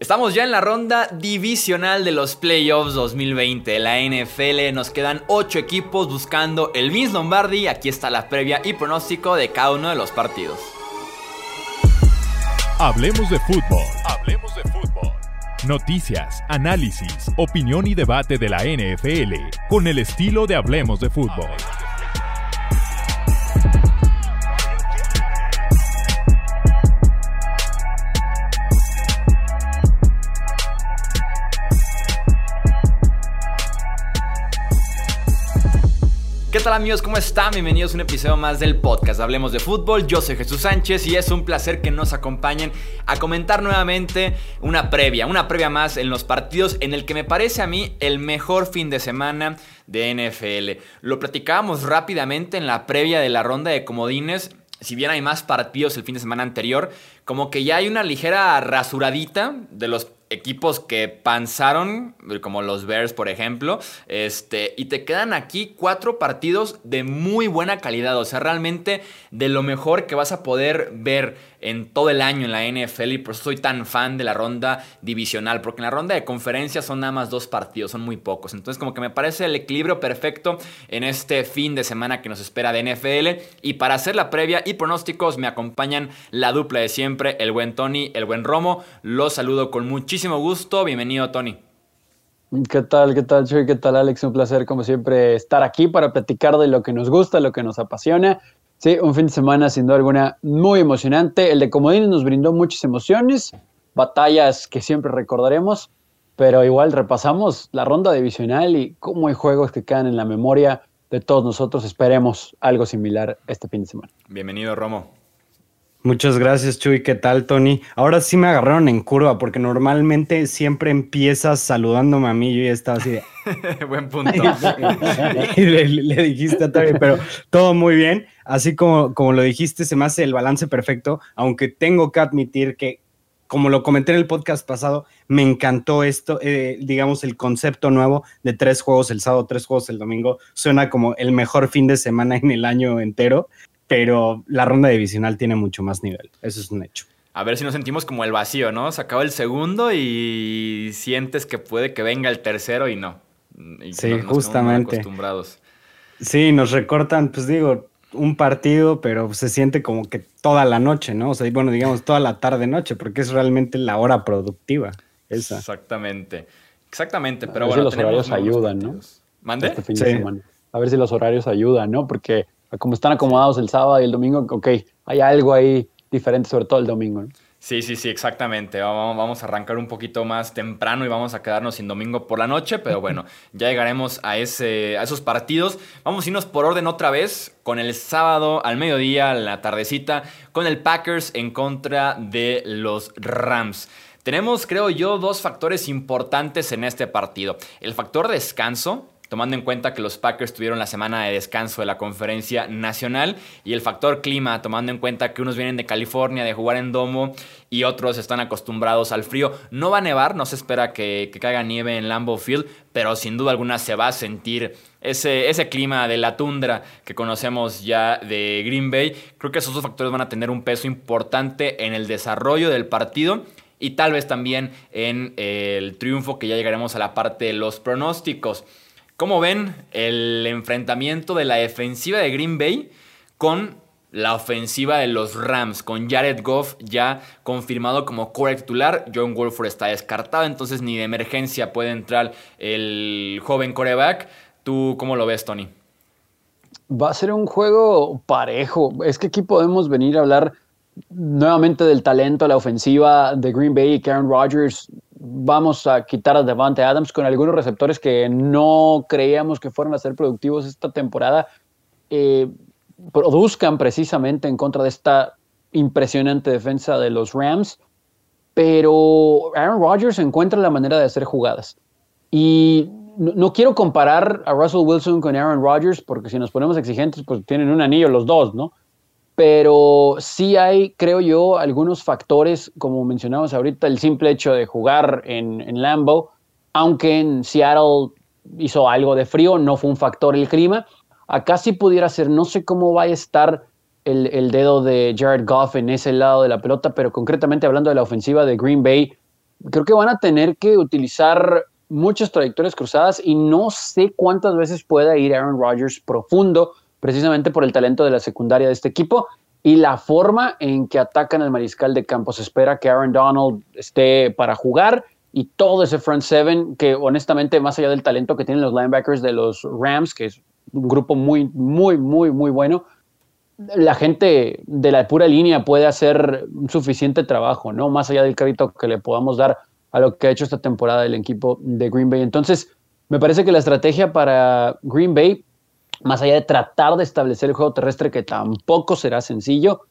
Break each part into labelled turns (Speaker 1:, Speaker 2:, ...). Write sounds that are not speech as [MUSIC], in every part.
Speaker 1: Estamos ya en la ronda divisional de los playoffs 2020. La NFL nos quedan 8 equipos buscando el Vince Lombardi. Aquí está la previa y pronóstico de cada uno de los partidos.
Speaker 2: Hablemos de fútbol. Hablemos de fútbol. Noticias, análisis, opinión y debate de la NFL con el estilo de Hablemos de fútbol.
Speaker 1: ¿Qué tal amigos? ¿Cómo están? Bienvenidos a un episodio más del podcast Hablemos de Fútbol. Yo soy Jesús Sánchez y es un placer que nos acompañen a comentar nuevamente una previa, una previa más en los partidos en el que me parece a mí el mejor fin de semana de NFL. Lo platicábamos rápidamente en la previa de la ronda de comodines. Si bien hay más partidos el fin de semana anterior, como que ya hay una ligera rasuradita de los equipos que panzaron, como los Bears, por ejemplo, este, y te quedan aquí cuatro partidos de muy buena calidad, o sea, realmente de lo mejor que vas a poder ver en todo el año en la NFL y por eso soy tan fan de la ronda divisional, porque en la ronda de conferencia son nada más dos partidos, son muy pocos. Entonces como que me parece el equilibrio perfecto en este fin de semana que nos espera de NFL. Y para hacer la previa y pronósticos me acompañan la dupla de siempre, el buen Tony, el buen Romo. Los saludo con muchísimo gusto. Bienvenido Tony.
Speaker 3: ¿Qué tal? ¿Qué tal, Chuy? ¿Qué tal, Alex? Un placer, como siempre, estar aquí para platicar de lo que nos gusta, lo que nos apasiona. Sí, un fin de semana sin duda alguna muy emocionante. El de Comodines nos brindó muchas emociones, batallas que siempre recordaremos, pero igual repasamos la ronda divisional y cómo hay juegos que quedan en la memoria de todos nosotros. Esperemos algo similar este fin de semana.
Speaker 1: Bienvenido, Romo.
Speaker 4: Muchas gracias, Chuy. ¿Qué tal, Tony? Ahora sí me agarraron en curva, porque normalmente siempre empiezas saludándome a mí. Yo ya estaba así de. [LAUGHS]
Speaker 1: Buen punto. [LAUGHS]
Speaker 4: y le, dijiste a Tony, pero todo muy bien. Así como, como lo dijiste, se me hace el balance perfecto, aunque tengo que admitir que, como lo comenté en el podcast pasado, me encantó esto, eh, digamos, el concepto nuevo de tres juegos el sábado, tres juegos el domingo. Suena como el mejor fin de semana en el año entero pero la ronda divisional tiene mucho más nivel. Eso es un hecho.
Speaker 1: A ver si nos sentimos como el vacío, ¿no? Se acaba el segundo y sientes que puede que venga el tercero y no.
Speaker 4: sí, justamente. Acostumbrados. Sí, nos recortan, pues digo, un partido, pero se siente como que toda la noche, ¿no? O sea, bueno, digamos toda la tarde-noche, porque es realmente la hora productiva. Esa.
Speaker 1: Exactamente. Exactamente, pero
Speaker 3: a
Speaker 1: ver
Speaker 3: bueno. Si los horarios ayudan, ¿no?
Speaker 1: ¿Mande?
Speaker 3: Este fin de semana. A ver si los horarios ayudan, ¿no? Porque como están acomodados el sábado y el domingo, ok, hay algo ahí diferente, sobre todo el domingo.
Speaker 1: Sí, sí, sí, exactamente. Vamos a arrancar un poquito más temprano y vamos a quedarnos sin domingo por la noche, pero bueno, [LAUGHS] ya llegaremos a, ese, a esos partidos. Vamos a irnos por orden otra vez con el sábado al mediodía, la tardecita, con el Packers en contra de los Rams. Tenemos, creo yo, dos factores importantes en este partido. El factor descanso, tomando en cuenta que los Packers tuvieron la semana de descanso de la conferencia nacional y el factor clima, tomando en cuenta que unos vienen de California de jugar en domo y otros están acostumbrados al frío. No va a nevar, no se espera que, caiga nieve en Lambeau Field, pero sin duda alguna se va a sentir ese, ese clima de la tundra que conocemos ya de Green Bay. Creo que esos dos factores van a tener un peso importante en el desarrollo del partido y tal vez también en el triunfo que ya llegaremos a la parte de los pronósticos. ¿Cómo ven el enfrentamiento de la defensiva de Green Bay con la ofensiva de los Rams, con Jared Goff ya confirmado como core titular? John Wolford está descartado, entonces ni de emergencia puede entrar el joven coreback. ¿Tú cómo lo ves, Tony?
Speaker 3: Va a ser un juego parejo. Es que aquí podemos venir a hablar nuevamente del talento, la ofensiva de Green Bay y Karen Rodgers vamos a quitar a Devante Adams con algunos receptores que no creíamos que fueran a ser productivos esta temporada, eh, produzcan precisamente en contra de esta impresionante defensa de los Rams, pero Aaron Rodgers encuentra la manera de hacer jugadas. Y no, no, quiero comparar a Russell Wilson con Aaron Rodgers, porque si nos ponemos exigentes, pues tienen un anillo los dos, ¿no? Pero sí hay, creo yo, algunos factores, como mencionamos ahorita, el simple hecho de jugar en, Lambeau, aunque en Seattle hizo algo de frío, no fue un factor el clima. Acá sí pudiera ser, no sé cómo va a estar el, dedo de Jared Goff en ese lado de la pelota, pero concretamente hablando de la ofensiva de Green Bay, creo que van a tener que utilizar muchas trayectorias cruzadas y no sé cuántas veces pueda ir Aaron Rodgers profundo, precisamente por el talento de la secundaria de este equipo y la forma en que atacan al mariscal de campo. Se espera que Aaron Donald esté para jugar y todo ese front seven que honestamente más allá del talento que tienen los linebackers de los Rams, que es un grupo muy, muy, muy, muy bueno, la gente de la pura línea puede hacer suficiente trabajo, ¿no? Más allá del crédito que le podamos dar a lo que ha hecho esta temporada el equipo de Green Bay. Entonces, me parece que la estrategia para Green Bay, más allá de tratar de establecer el juego terrestre, que tampoco será sencillo,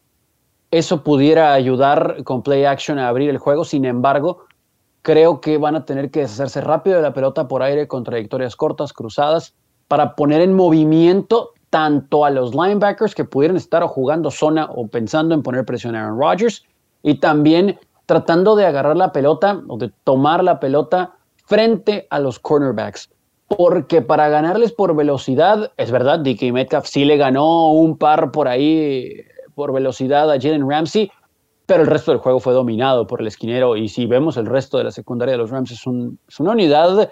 Speaker 3: eso pudiera ayudar con play action a abrir el juego. Sin embargo, creo que van a tener que deshacerse rápido de la pelota por aire con trayectorias cortas, cruzadas, para poner en movimiento tanto a los linebackers que pudieran estar jugando zona o pensando en poner presión a Aaron Rodgers y también tratando de agarrar la pelota o de tomar la pelota frente a los cornerbacks. Porque para ganarles por velocidad, es verdad, DK Metcalf sí le ganó un par por ahí por velocidad a Jalen Ramsey, pero el resto del juego fue dominado por el esquinero. Y si vemos el resto de la secundaria de los Rams, es, es una unidad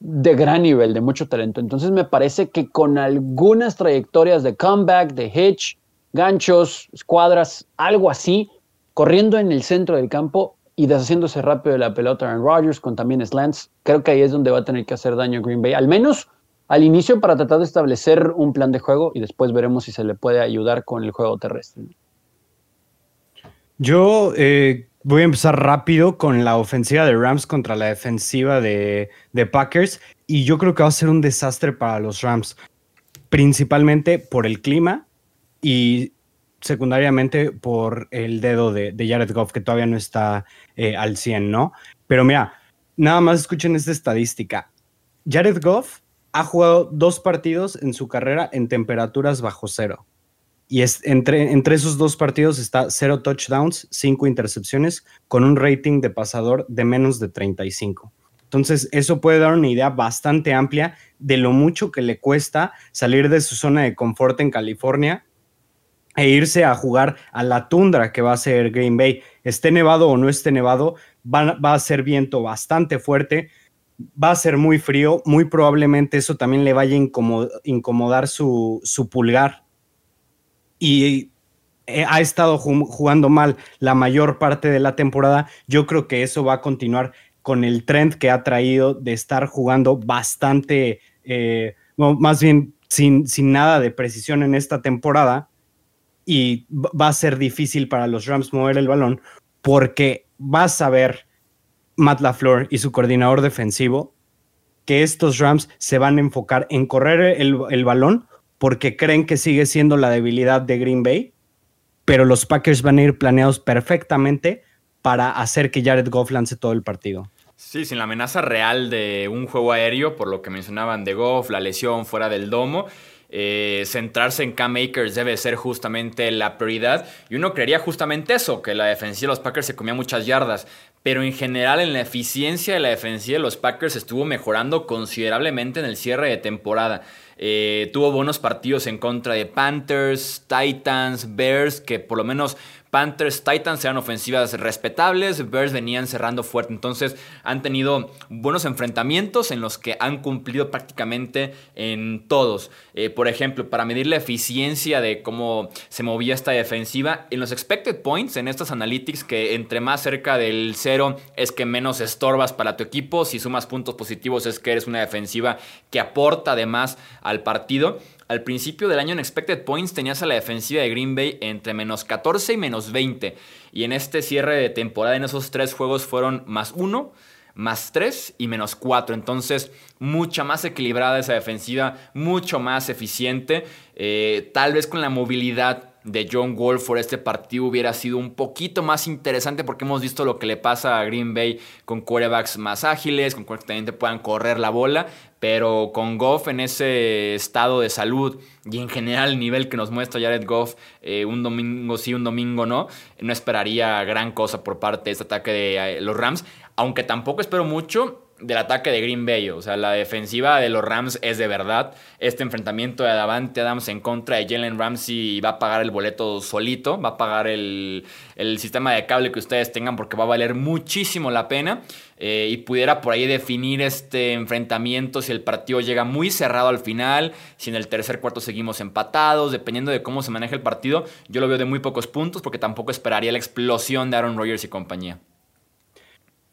Speaker 3: de gran nivel, de mucho talento. Entonces me parece que con algunas trayectorias de comeback, de hitch, ganchos, escuadras, algo así, corriendo en el centro del campo y deshaciéndose rápido de la pelota Aaron Rodgers con también slants, creo que ahí es donde va a tener que hacer daño Green Bay, al menos al inicio para tratar de establecer un plan de juego y después veremos si se le puede ayudar con el juego terrestre.
Speaker 4: Yo eh, voy a empezar rápido con la ofensiva de Rams contra la defensiva de, de Packers y yo creo que va a ser un desastre para los Rams, principalmente por el clima y secundariamente por el dedo de, Jared Goff, que todavía no está eh, al 100, ¿no? Pero mira, nada más escuchen esta estadística. Jared Goff ha jugado dos partidos en su carrera en temperaturas bajo cero. Y es, entre, entre esos dos partidos está cero touchdowns, cinco intercepciones, con un rating de pasador de menos de 35. Entonces, eso puede dar una idea bastante amplia de lo mucho que le cuesta salir de su zona de confort en California e irse a jugar a la tundra que va a ser Green Bay. Esté nevado o no esté nevado, va, a ser viento bastante fuerte, va a ser muy frío, muy probablemente eso también le vaya a incomodar su, su pulgar. Y eh, ha estado jugando mal la mayor parte de la temporada. Yo creo que eso va a continuar con el trend que ha traído de estar jugando bastante, eh, más bien sin, sin nada de precisión en esta temporada y va a ser difícil para los Rams mover el balón porque vas a ver Matt LaFleur y su coordinador defensivo que estos Rams se van a enfocar en correr el, balón porque creen que sigue siendo la debilidad de Green Bay, pero los Packers van a ir planeados perfectamente para hacer que Jared Goff lance todo el partido.
Speaker 1: Sí, sin la amenaza real de un juego aéreo, por lo que mencionaban de Goff, la lesión fuera del domo. Eh, centrarse en Cam Akers debe ser justamente la prioridad. Y uno creería justamente eso, que la defensiva de los Packers se comía muchas yardas. Pero en general en la eficiencia de la defensiva de los Packers estuvo mejorando considerablemente en el cierre de temporada. Eh, tuvo buenos partidos en contra de Panthers, Titans, Bears, que por lo menos Panthers, Titans eran ofensivas respetables, Bears venían cerrando fuerte, entonces han tenido buenos enfrentamientos en los que han cumplido prácticamente en todos. Eh, por ejemplo, para medir la eficiencia de cómo se movía esta defensiva, en los expected points, en estas analytics, que entre más cerca del cero es que menos estorbas para tu equipo, si sumas puntos positivos es que eres una defensiva que aporta además al partido. Al principio del año en Expected Points tenías a la defensiva de Green Bay entre menos 14 y menos 20. Y en este cierre de temporada en esos tres juegos fueron más 1, más 3 y menos 4. Entonces, mucha más equilibrada esa defensiva, mucho más eficiente. Eh, tal vez con la movilidad de John Wolford este partido hubiera sido un poquito más interesante porque hemos visto lo que le pasa a Green Bay con quarterbacks más ágiles, con quarterbacks que también te puedan correr la bola, pero con Goff en ese estado de salud y en general el nivel que nos muestra Jared Goff, eh, un domingo sí, un domingo no, no esperaría gran cosa por parte de este ataque de eh, los Rams, aunque tampoco espero mucho del ataque de Green Bay. O sea, la defensiva de los Rams es de verdad. Este enfrentamiento de Davante Adams en contra de Jalen Ramsey va a pagar el boleto solito, va a pagar el, sistema de cable que ustedes tengan porque va a valer muchísimo la pena. Eh, y pudiera por ahí definir este enfrentamiento si el partido llega muy cerrado al final, si en el tercer cuarto seguimos empatados, dependiendo de cómo se maneja el partido, yo lo veo de muy pocos puntos porque tampoco esperaría la explosión de Aaron Rodgers y compañía.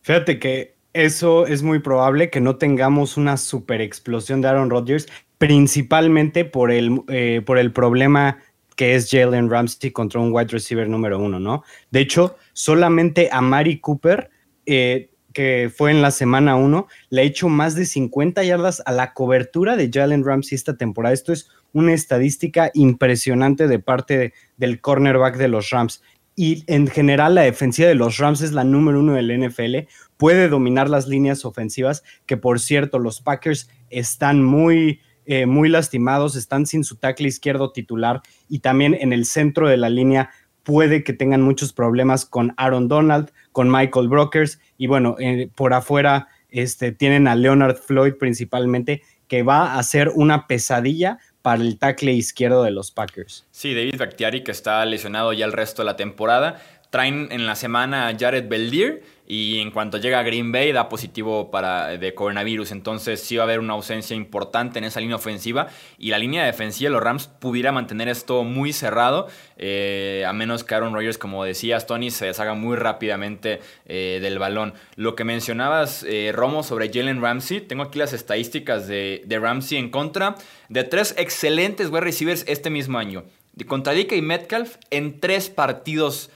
Speaker 4: Fíjate que eso es muy probable que no tengamos una super explosión de Aaron Rodgers, principalmente por el, eh, por el problema que es Jalen Ramsey contra un wide receiver número uno, ¿no? De hecho, solamente a Mari Cooper, eh, que fue en la semana uno, le ha hecho más de 50 yardas a la cobertura de Jalen Ramsey esta temporada. Esto es una estadística impresionante de parte del cornerback de los Rams y en general la defensiva de los Rams es la número uno del NFL, puede dominar las líneas ofensivas, que por cierto los Packers están muy, eh, muy lastimados, están sin su tackle izquierdo titular y también en el centro de la línea puede que tengan muchos problemas con Aaron Donald, con Michael Brokers y bueno, eh, por afuera este, tienen a Leonard Floyd principalmente, que va a ser una pesadilla para el tackle izquierdo de los Packers.
Speaker 1: Sí, David Bakhtiari, que está lesionado ya el resto de la temporada. Traen en la semana a Jared Beldier y en cuanto llega a Green Bay da positivo para, de coronavirus. Entonces sí va a haber una ausencia importante en esa línea ofensiva y la línea defensiva de los Rams pudiera mantener esto muy cerrado, eh, a menos que Aaron Rodgers, como decías, Tony, se deshaga muy rápidamente eh, del balón. Lo que mencionabas, eh, Romo, sobre Jalen Ramsey, tengo aquí las estadísticas de, Ramsey en contra de tres excelentes wide receivers este mismo año. Contra DK Metcalf en tres partidos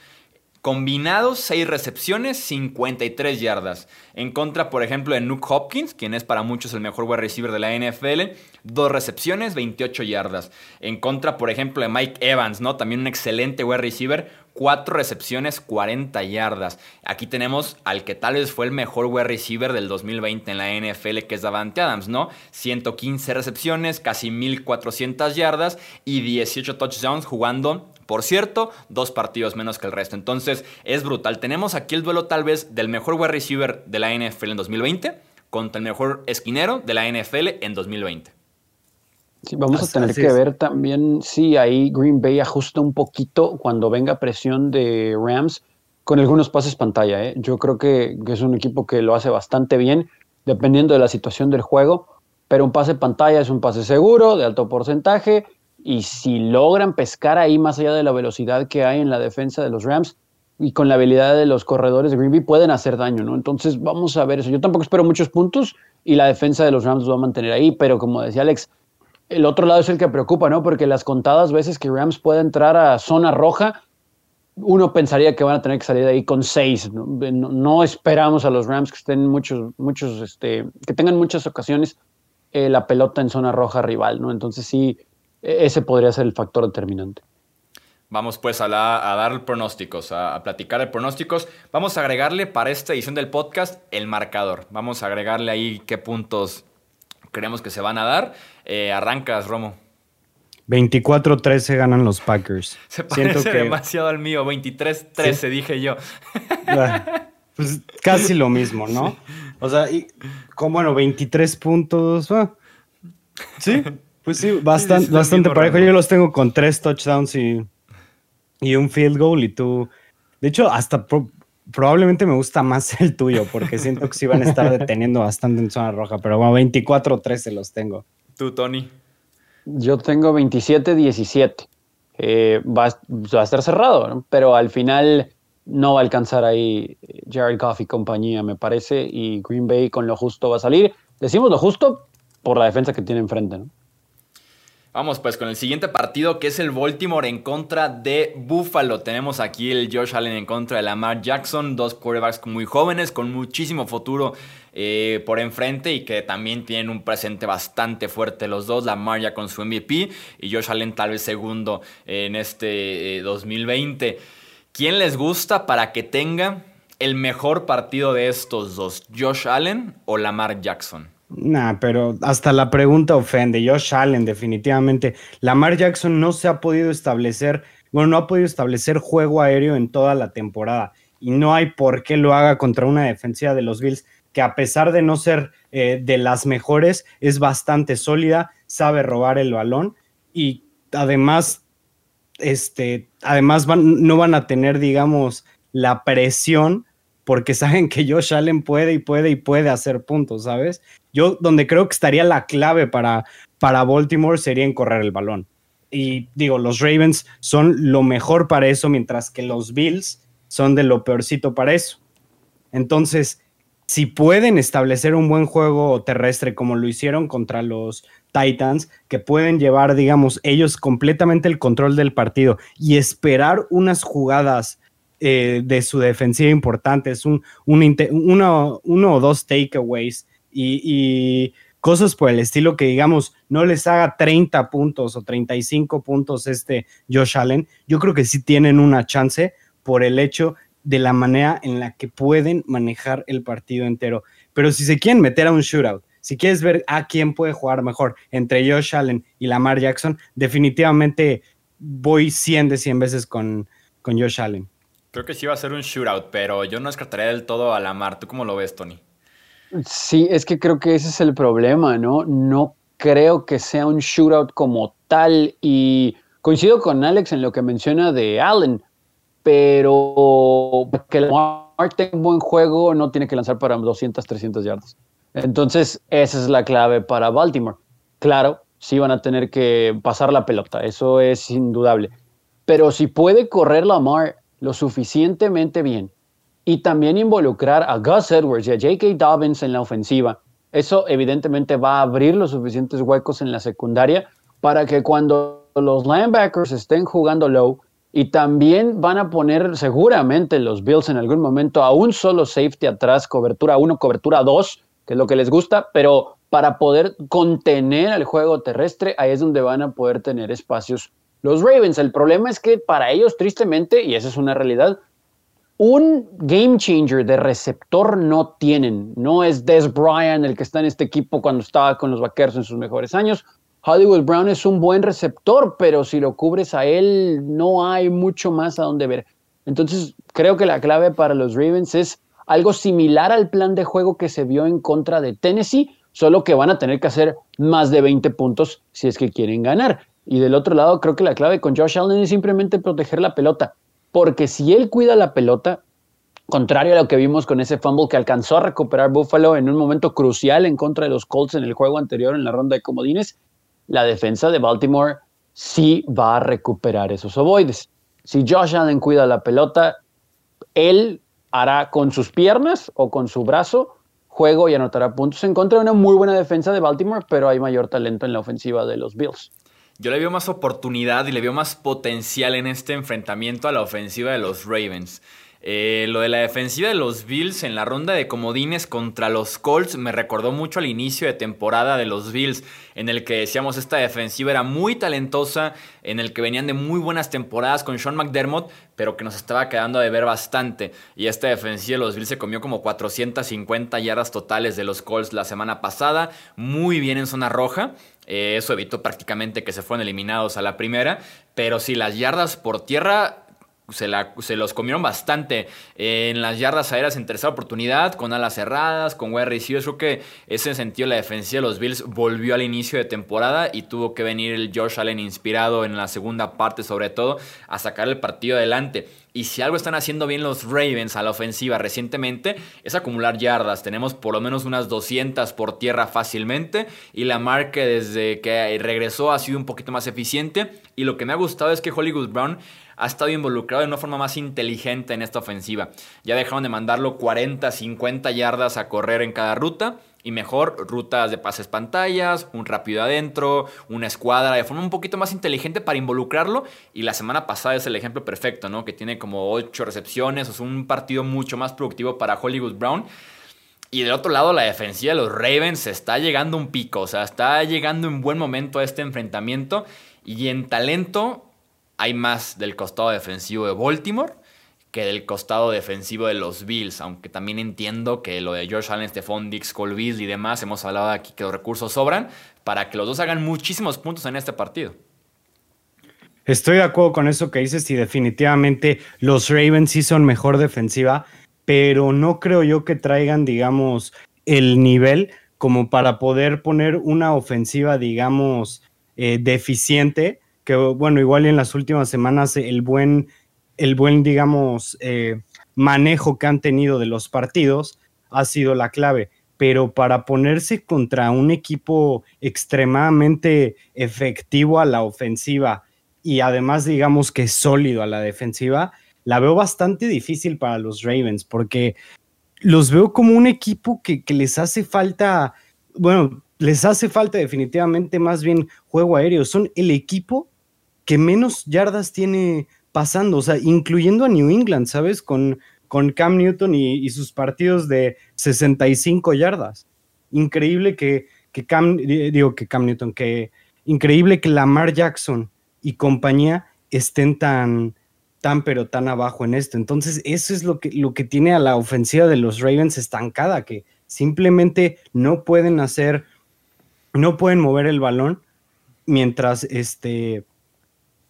Speaker 1: Combinados, 6 recepciones, 53 yardas. En contra, por ejemplo, de Nuke Hopkins, quien es para muchos el mejor wide receiver de la NFL, 2 recepciones, 28 yardas. En contra, por ejemplo, de Mike Evans, ¿no? También un excelente wide receiver, 4 recepciones, 40 yardas. Aquí tenemos al que tal vez fue el mejor wide receiver del 2020 en la NFL, que es Davante Adams, ¿no? 115 recepciones, casi 1400 yardas y 18 touchdowns jugando por cierto, dos partidos menos que el resto. Entonces es brutal. Tenemos aquí el duelo tal vez del mejor wide receiver de la NFL en 2020 contra el mejor esquinero de la NFL en 2020.
Speaker 3: Sí, vamos a tener que ver también si ahí Green Bay ajusta un poquito cuando venga presión de Rams con algunos pases pantalla. ¿eh? Yo creo que, que, es un equipo que lo hace bastante bien, dependiendo de la situación del juego. Pero un pase pantalla es un pase seguro, de alto porcentaje, y si logran pescar ahí más allá de la velocidad que hay en la defensa de los Rams y con la habilidad de los corredores de Green Bay pueden hacer daño, ¿no? Entonces vamos a ver eso. Yo tampoco espero muchos puntos y la defensa de los Rams los va a mantener ahí, pero como decía Alex, el otro lado es el que preocupa, ¿no? Porque las contadas veces que Rams puede entrar a zona roja, uno pensaría que van a tener que salir de ahí con seis. No, esperamos a los Rams que estén muchos, muchos, este, que tengan muchas ocasiones eh, la pelota en zona roja rival, ¿no? Entonces sí, ese podría ser el factor determinante.
Speaker 1: Vamos pues a, dar pronósticos, a, platicar de pronósticos. Vamos a agregarle para esta edición del podcast el marcador. Vamos a agregarle ahí qué puntos creemos que se van a dar. Eh, arrancas, Romo.
Speaker 4: 24-13 ganan los Packers. [LAUGHS]
Speaker 1: Se parece demasiado al mío. 23-13 dije yo.
Speaker 4: Pues casi lo mismo, ¿no? [LAUGHS] O sea, y, con bueno, 23 puntos. Ah, sí, pues sí, bastante, bastante parejo. Yo los tengo con tres touchdowns y, y un field goal y tú... De hecho, hasta probablemente me gusta más el tuyo porque siento que sí van a estar deteniendo bastante en zona roja, pero bueno, 24-13 los tengo.
Speaker 1: ¿Tú, Tony?
Speaker 3: Yo tengo 27-17. Eh, va, a estar cerrado, pero al final no va a alcanzar ahí Jared Goff y compañía, me parece, y Green Bay con lo justo va a salir. Decimos lo justo por la defensa que tiene enfrente, ¿no?
Speaker 1: Vamos pues con el siguiente partido que es el Baltimore en contra de Buffalo. Tenemos aquí el Josh Allen en contra de Lamar Jackson, dos quarterbacks muy jóvenes con muchísimo futuro eh, por enfrente y que también tienen un presente bastante fuerte los dos. Lamar ya con su MVP y Josh Allen tal vez segundo en este 2020. Eh, ¿Quién les gusta para que tenga el mejor partido de estos dos? ¿Josh Allen o Lamar Jackson?
Speaker 4: Nah, pero hasta la pregunta ofende. Josh Allen, definitivamente. Lamar Jackson no se ha podido establecer, bueno, no ha podido establecer juego aéreo en toda la temporada. Y no hay por qué lo haga contra una defensiva de los Bills que a pesar de no ser eh, de las mejores, es bastante sólida, sabe robar el balón y además, este, además no van a tener, digamos, la presión porque [LAUGHS] saben que Josh Allen puede y puede y puede hacer puntos, ¿sabes? Yo donde creo que estaría la clave para, para Baltimore sería en correr el balón. Y digo, los Ravens son lo mejor para eso, mientras que los Bills son de lo peorcito para eso. Entonces, si pueden establecer un buen juego terrestre como lo hicieron contra los Titans, que pueden llevar, digamos, ellos completamente el control del partido y esperar unas jugadas eh, de su defensiva importantes, un, uno, o dos takeaways y, cosas por el estilo que, digamos, no les haga 30 puntos o 35 puntos este Josh Allen, yo creo que sí tienen una chance por el hecho de la manera en la que pueden manejar el partido entero. Pero si se quieren meter a un shootout, si quieres ver a quién puede jugar mejor entre Josh Allen y Lamar Jackson, definitivamente voy 100 de 100 veces con, con Josh Allen.
Speaker 1: Creo que sí va a ser un shootout, pero yo no descartaría del todo a Lamar. ¿Tú cómo lo ves, Tony?
Speaker 3: Sí, es que creo que ese es el problema, ¿no? No creo que sea un shootout como tal y coincido con Alex en lo que menciona de Allen pero que Lamar tenga un buen juego no tiene que lanzar para 200, 300 yardas. Entonces, esa es la clave para Baltimore. Claro, sí van a tener que pasar la pelota, eso es indudable. Pero si puede correr Lamar lo suficientemente bien y también involucrar a Gus Edwards y a J.K. Dobbins en la ofensiva, eso evidentemente va a abrir los suficientes huecos en la secundaria para que cuando los linebackers estén jugando low, y también van a poner seguramente los Bills en algún momento a un solo safety atrás, cobertura 1, cobertura 2, que es lo que les gusta, pero para poder contener el juego terrestre, ahí es donde van a poder tener espacios los Ravens. El problema es que para ellos, tristemente, y esa es una realidad, un game changer de receptor no tienen. No es Des Bryant el que está en este equipo cuando estaba con los Vaqueros en sus mejores años. Hollywood Brown es un buen receptor, pero si lo cubres a él, no hay mucho más a donde ver. Entonces, creo que la clave para los Ravens es algo similar al plan de juego que se vio en contra de Tennessee, solo que van a tener que hacer más de 20 puntos si es que quieren ganar. Y del otro lado, creo que la clave con Josh Allen es simplemente proteger la pelota, porque si él cuida la pelota, contrario a lo que vimos con ese fumble que alcanzó a recuperar Buffalo en un momento crucial en contra de los Colts en el juego anterior en la ronda de comodines, la defensa de Baltimore sí va a recuperar esos ovoides. Si Josh Allen cuida la pelota, él hará con sus piernas o con su brazo juego y anotará puntos en contra de una muy buena defensa de Baltimore, pero hay mayor talento en la ofensiva de los Bills.
Speaker 1: Yo le veo más oportunidad y le veo más potencial en este enfrentamiento a la ofensiva de los Ravens. Eh, lo de la defensiva de los Bills en la ronda de comodines contra los Colts me recordó mucho al inicio de temporada de los Bills, en el que decíamos esta defensiva era muy talentosa, en el que venían de muy buenas temporadas con Sean McDermott, pero que nos estaba quedando de ver bastante. Y esta defensiva de los Bills se comió como 450 yardas totales de los Colts la semana pasada, muy bien en zona roja. Eso evitó prácticamente que se fueran eliminados a la primera. Pero si las yardas por tierra se, se, los comieron bastante en las yardas aéreas en tercera oportunidad, con alas cerradas, con wide receivers. Creo que ese sentido la defensiva de los Bills volvió al inicio de temporada y tuvo que venir el Josh Allen inspirado en la segunda parte, sobre todo, a sacar el partido adelante. Y si algo están haciendo bien los Ravens a la ofensiva recientemente, es acumular yardas. Tenemos por lo menos unas 200 por tierra fácilmente. Y la marca desde que regresó ha sido un poquito más eficiente. Y lo que me ha gustado es que Hollywood Brown ha estado involucrado de una forma más inteligente en esta ofensiva. Ya dejaron de mandarlo 40, 50 yardas a correr en cada ruta y mejor rutas de pases pantallas, un rápido adentro, una escuadra de forma un poquito más inteligente para involucrarlo. Y la semana pasada es el ejemplo perfecto, ¿no? Que tiene como 8 recepciones, o sea, un partido mucho más productivo para Hollywood Brown. Y del otro lado, la defensiva de los Ravens está llegando un pico, o sea, está llegando en buen momento a este enfrentamiento. Y en talento, hay más del costado defensivo de Baltimore que del costado defensivo de los Bills, aunque también entiendo que lo de George Allen, Stephon Dix, Cole y demás, hemos hablado aquí que los recursos sobran para que los dos hagan muchísimos puntos en este partido.
Speaker 4: Estoy de acuerdo con eso que dices y definitivamente los Ravens sí son mejor defensiva, pero no creo yo que traigan, digamos, el nivel como para poder poner una ofensiva, digamos, eh, deficiente, que bueno, igual en las últimas semanas el buen, el buen digamos, eh, manejo que han tenido de los partidos ha sido la clave pero para ponerse contra un equipo extremadamente efectivo a la ofensiva y además digamos que sólido a la defensiva, la veo bastante difícil para los Ravens porque los veo como un equipo que, les hace falta, bueno, les hace falta definitivamente más bien juego aéreo. Son el equipo que menos yardas tiene pasando, o sea, incluyendo a New England, ¿sabes? Con, con Cam Newton y, sus partidos de 65 yardas. Increíble que, que Cam, digo que Cam Newton, que increíble que Lamar Jackson y compañía estén tan, tan pero tan abajo en esto. Entonces, eso es lo que, lo que tiene a la ofensiva de los Ravens estancada, que simplemente no pueden hacer, no pueden mover el balón mientras, este,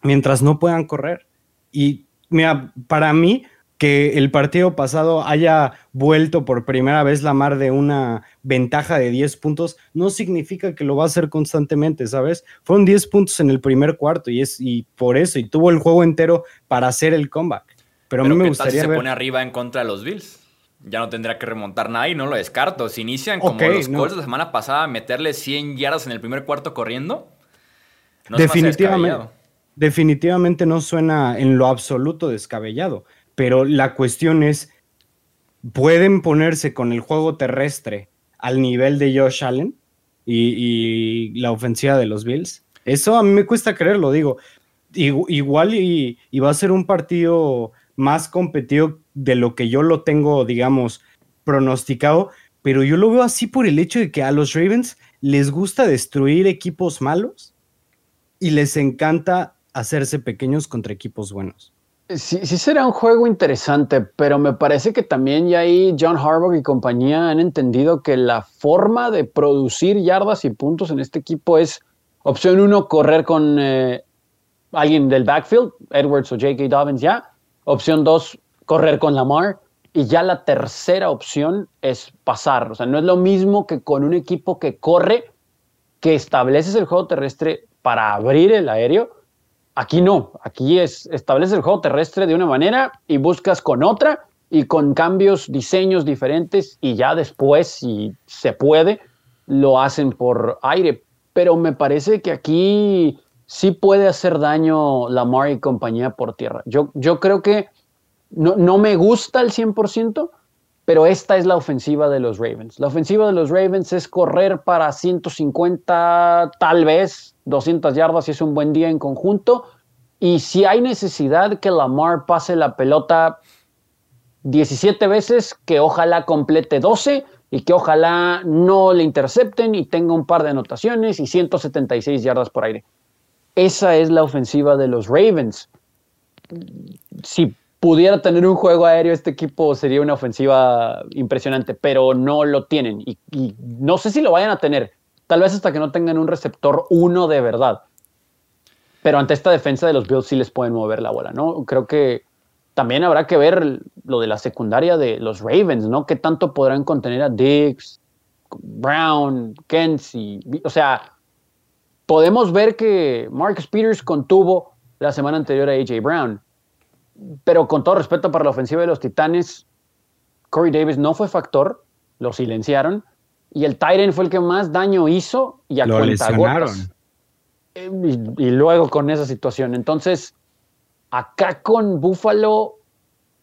Speaker 4: mientras no puedan correr. Y mira, para mí, que el partido pasado haya vuelto por primera vez la mar de una ventaja de 10 puntos, no significa que lo va a hacer constantemente, ¿sabes? Fueron 10 puntos en el primer cuarto y es y por eso, y tuvo el juego entero para hacer el comeback. Pero, a mí me gustaría.
Speaker 1: se pone arriba en contra de los Bills? Ya no tendrá que remontar nada y no lo descarto. Si inician como los Colts de la semana pasada, meterle 100 yardas en el primer cuarto corriendo,
Speaker 4: definitivamente, definitivamente no suena en lo absoluto descabellado pero la cuestión es, ¿pueden ponerse con el juego terrestre al nivel de Josh Allen y, la ofensiva de los Bills? Eso a mí me cuesta creerlo, digo. Igual y, va a ser un partido más competido de lo que yo lo tengo, digamos, pronosticado, pero yo lo veo así por el hecho de que a los Ravens les gusta destruir equipos malos y les encanta hacerse pequeños contra equipos buenos.
Speaker 3: Sí, sí será un juego interesante, pero me parece que también ya ahí John Harbaugh y compañía han entendido que la forma de producir yardas y puntos en este equipo es opción uno, correr con eh, alguien del backfield, Edwards o J.K. Dobbins ya. Opción dos, correr con Lamar. Y ya la tercera opción es pasar. O sea, no es lo mismo que con un equipo que corre, que estableces el juego terrestre para abrir el aéreo Aquí no, aquí es estableces el juego terrestre de una manera y buscas con otra y con cambios, diseños diferentes y ya después, si se puede, lo hacen por aire. Pero me parece que aquí sí puede hacer daño Lamar y compañía por tierra. Yo, yo creo que no, no me gusta el 100%, pero esta es la ofensiva de los Ravens. La ofensiva de los Ravens es correr para 150, tal vez 200 yardas si es un buen día en conjunto. Y si hay necesidad que Lamar pase la pelota 17 veces, que ojalá complete 12 y que ojalá no le intercepten y tenga un par de anotaciones y 176 yardas por aire. Esa es la ofensiva de los Ravens. Si pudiera tener un juego aéreo, este equipo sería una ofensiva impresionante, pero no lo tienen y, no sé si lo vayan a tener. Tal vez hasta que no tengan un receptor uno de verdad. Pero ante esta defensa de los Bills sí les pueden mover la bola, ¿no? Creo que también habrá que ver lo de la secundaria de los Ravens, ¿no? ¿Qué tanto podrán contener a Diggs, Brown, Kenzie? O sea, podemos ver que Marcus Peters contuvo la semana anterior a AJ Brown, pero con todo respeto para la ofensiva de los Titanes, Corey Davis no fue factor, lo silenciaron, y el Tyrant fue el que más daño hizo y a lo lesionaron. Eh, y, luego con esa situación. Entonces, acá con Buffalo,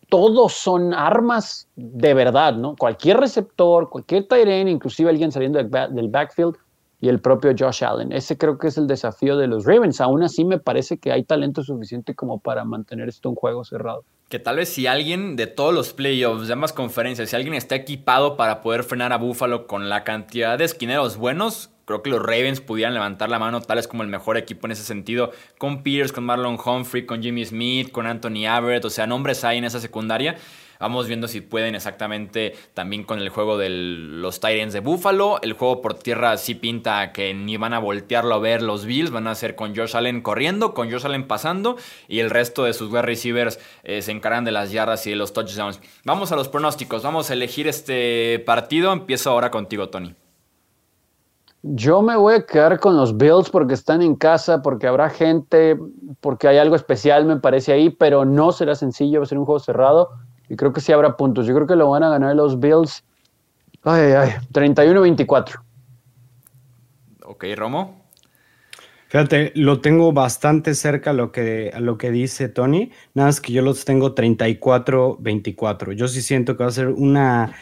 Speaker 3: todos son armas de verdad, ¿no? Cualquier receptor, cualquier Tyrant, inclusive alguien saliendo del backfield, y el propio Josh Allen. Ese creo que es el desafío de los Ravens. Aún así me parece que hay talento suficiente como para mantener esto un juego cerrado.
Speaker 1: Que tal vez si alguien de todos los playoffs, de ambas conferencias, si alguien está equipado para poder frenar a Buffalo con la cantidad de esquineros buenos, creo que los Ravens pudieran levantar la mano, tal vez como el mejor equipo en ese sentido, con Peters, con Marlon Humphrey, con Jimmy Smith, con Anthony Averett, o sea, nombres hay en esa secundaria. Vamos viendo si pueden exactamente también con el juego de los Titans de Buffalo. El juego por tierra sí pinta que ni van a voltearlo a ver los Bills, van a ser con Josh Allen corriendo, con Josh Allen pasando y el resto de sus wide receivers eh, se encargan de las yardas y de los touchdowns. Vamos a los pronósticos, vamos a elegir este partido. Empiezo ahora contigo, Tony.
Speaker 3: Yo me voy a quedar con los Bills porque están en casa, porque habrá gente, porque hay algo especial, me parece ahí, pero no será sencillo, va a ser un juego cerrado y creo que sí habrá puntos. Yo creo que lo van a ganar los Bills. Ay, ay, 31-24.
Speaker 1: Ok, Romo.
Speaker 4: Fíjate, lo tengo bastante cerca a lo que, a lo que dice Tony, nada más que yo los tengo 34-24. Yo sí siento que va a ser una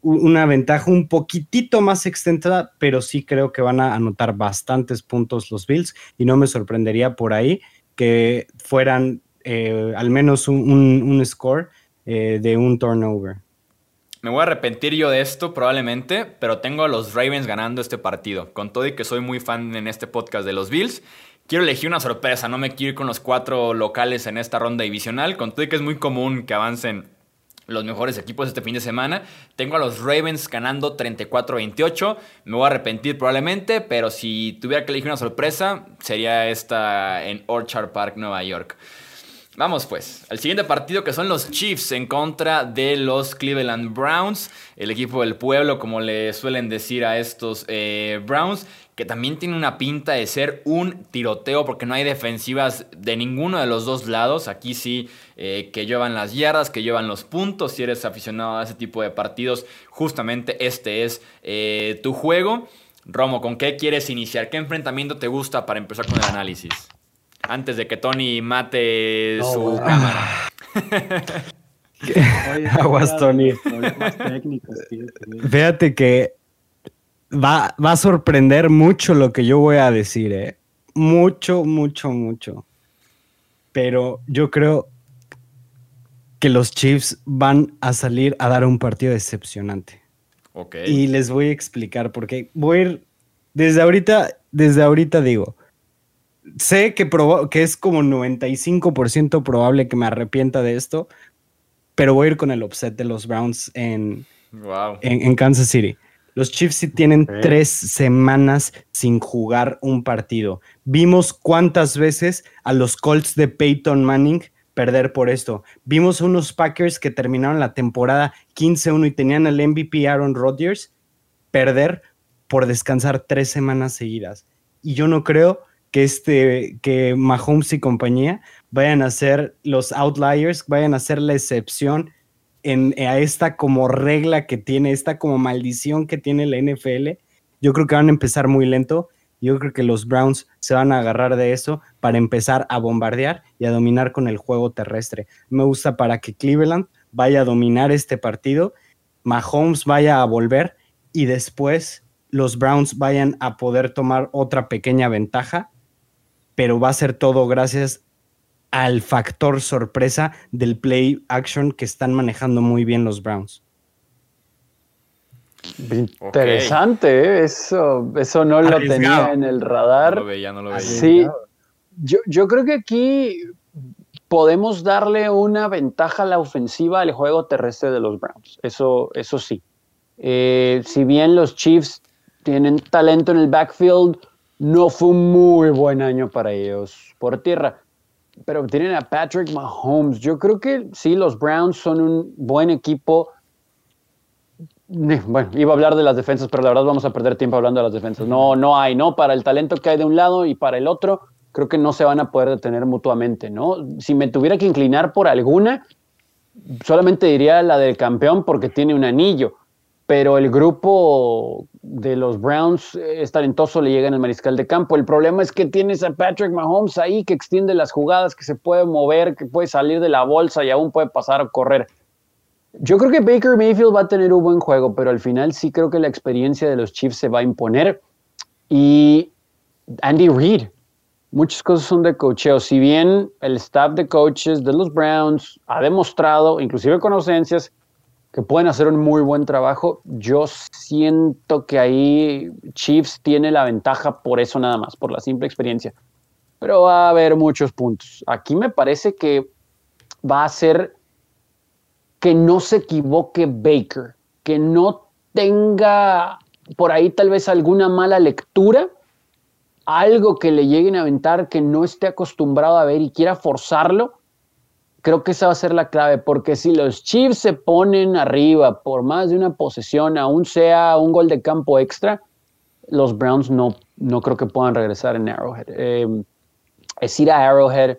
Speaker 4: una ventaja un poquitito más extensa, pero sí creo que van a anotar bastantes puntos los Bills y no me sorprendería por ahí que fueran eh, al menos un, score eh, de un turnover.
Speaker 1: Me voy a arrepentir yo de esto probablemente, pero tengo a los Ravens ganando este partido. Con todo y que soy muy fan en este podcast de los Bills, quiero elegir una sorpresa. No me quiero ir con los cuatro locales en esta ronda divisional. Con todo y que es muy común que avancen los mejores equipos este fin de semana. Tengo a los Ravens ganando 34-28. Me voy a arrepentir probablemente, pero si tuviera que elegir una sorpresa, sería esta en Orchard Park, Nueva York. Vamos pues, al siguiente partido que son los Chiefs en contra de los Cleveland Browns, el equipo del pueblo como le suelen decir a estos eh, Browns, que también tiene una pinta de ser un tiroteo porque no hay defensivas de ninguno de los dos lados, aquí sí eh, que llevan las yardas, que llevan los puntos, si eres aficionado a ese tipo de partidos, justamente este es eh, tu juego. Romo, ¿con qué quieres iniciar? ¿Qué enfrentamiento te gusta para empezar con el análisis? Antes de que Tony mate su cámara. [LAUGHS]
Speaker 4: Aguas, Tony. Fíjate que va, va, a sorprender mucho lo que yo voy a decir, ¿eh? Mucho, mucho, mucho. Pero yo creo que los Chiefs van a salir a dar un partido decepcionante.
Speaker 1: Okay.
Speaker 4: Y les voy a explicar por qué. Voy a ir, desde ahorita, desde ahorita digo, sé que, que es como 95% probable que me arrepienta de esto, pero voy a ir con el upset de los Browns en, en, Kansas City. Los Chiefs sí tienen tres semanas sin jugar un partido. Vimos cuántas veces a los Colts de Peyton Manning perder por esto. Vimos unos Packers que terminaron la temporada 15-1 y tenían al MVP Aaron Rodgers perder por descansar tres semanas seguidas. Y yo no creo que, este, que Mahomes y compañía vayan a ser los outliers, vayan a ser la excepción en, a esta como regla que tiene, esta como maldición que tiene la NFL. Yo creo que van a empezar muy lento. Yo creo que los Browns se van a agarrar de eso para empezar a bombardear y a dominar con el juego terrestre. Me gusta para que Cleveland vaya a dominar este partido, Mahomes vaya a volver y después los Browns vayan a poder tomar otra pequeña ventaja pero va a ser todo gracias al factor sorpresa del play action que están manejando muy bien los Browns.
Speaker 3: Interesante, ¿eh? eso, eso no lo tenía en el radar.
Speaker 1: No lo veía, no lo veía.
Speaker 3: Sí, yo, yo creo que aquí podemos darle una ventaja a la ofensiva al juego terrestre de los Browns. Eso, eso sí. Eh, si bien los Chiefs tienen talento en el backfield, no fue un muy buen año para ellos por tierra. Pero tienen a Patrick Mahomes. Yo creo que sí, los Browns son un buen equipo. [LAUGHS] Bueno, iba a hablar de las defensas, pero la verdad vamos a perder tiempo hablando de las defensas. No, no hay, ¿no? Para el talento que hay de un lado y para el otro, creo que no se van a poder detener mutuamente, ¿no? Si me tuviera que inclinar por alguna, solamente diría la del campeón porque tiene un anillo pero el grupo de los Browns es talentoso, le llega en el mariscal de campo. El problema es que tienes a Patrick Mahomes ahí que extiende las jugadas, que se puede mover, que puede salir de la bolsa y aún puede pasar a correr. Yo creo que Baker Mayfield va a tener un buen juego, pero al final sí creo que la experiencia de los Chiefs se va a imponer. Y Andy Reid, muchas cosas son de cocheo. Si bien el staff de coaches de los Browns ha demostrado, inclusive con ausencias, que pueden hacer un muy buen trabajo. Yo siento que ahí Chiefs tiene la ventaja por eso nada más, por la simple experiencia. Pero va a haber muchos puntos. Aquí me parece que va a ser que no se equivoque Baker, que no tenga por ahí tal vez alguna mala lectura, algo que le lleguen a aventar que no esté acostumbrado a ver y quiera forzarlo, creo que esa va a ser la clave, porque si los Chiefs se ponen arriba por más de una posesión, aún sea un gol de campo extra, los Browns no, no creo que puedan regresar en Arrowhead. Eh, es ir a Arrowhead,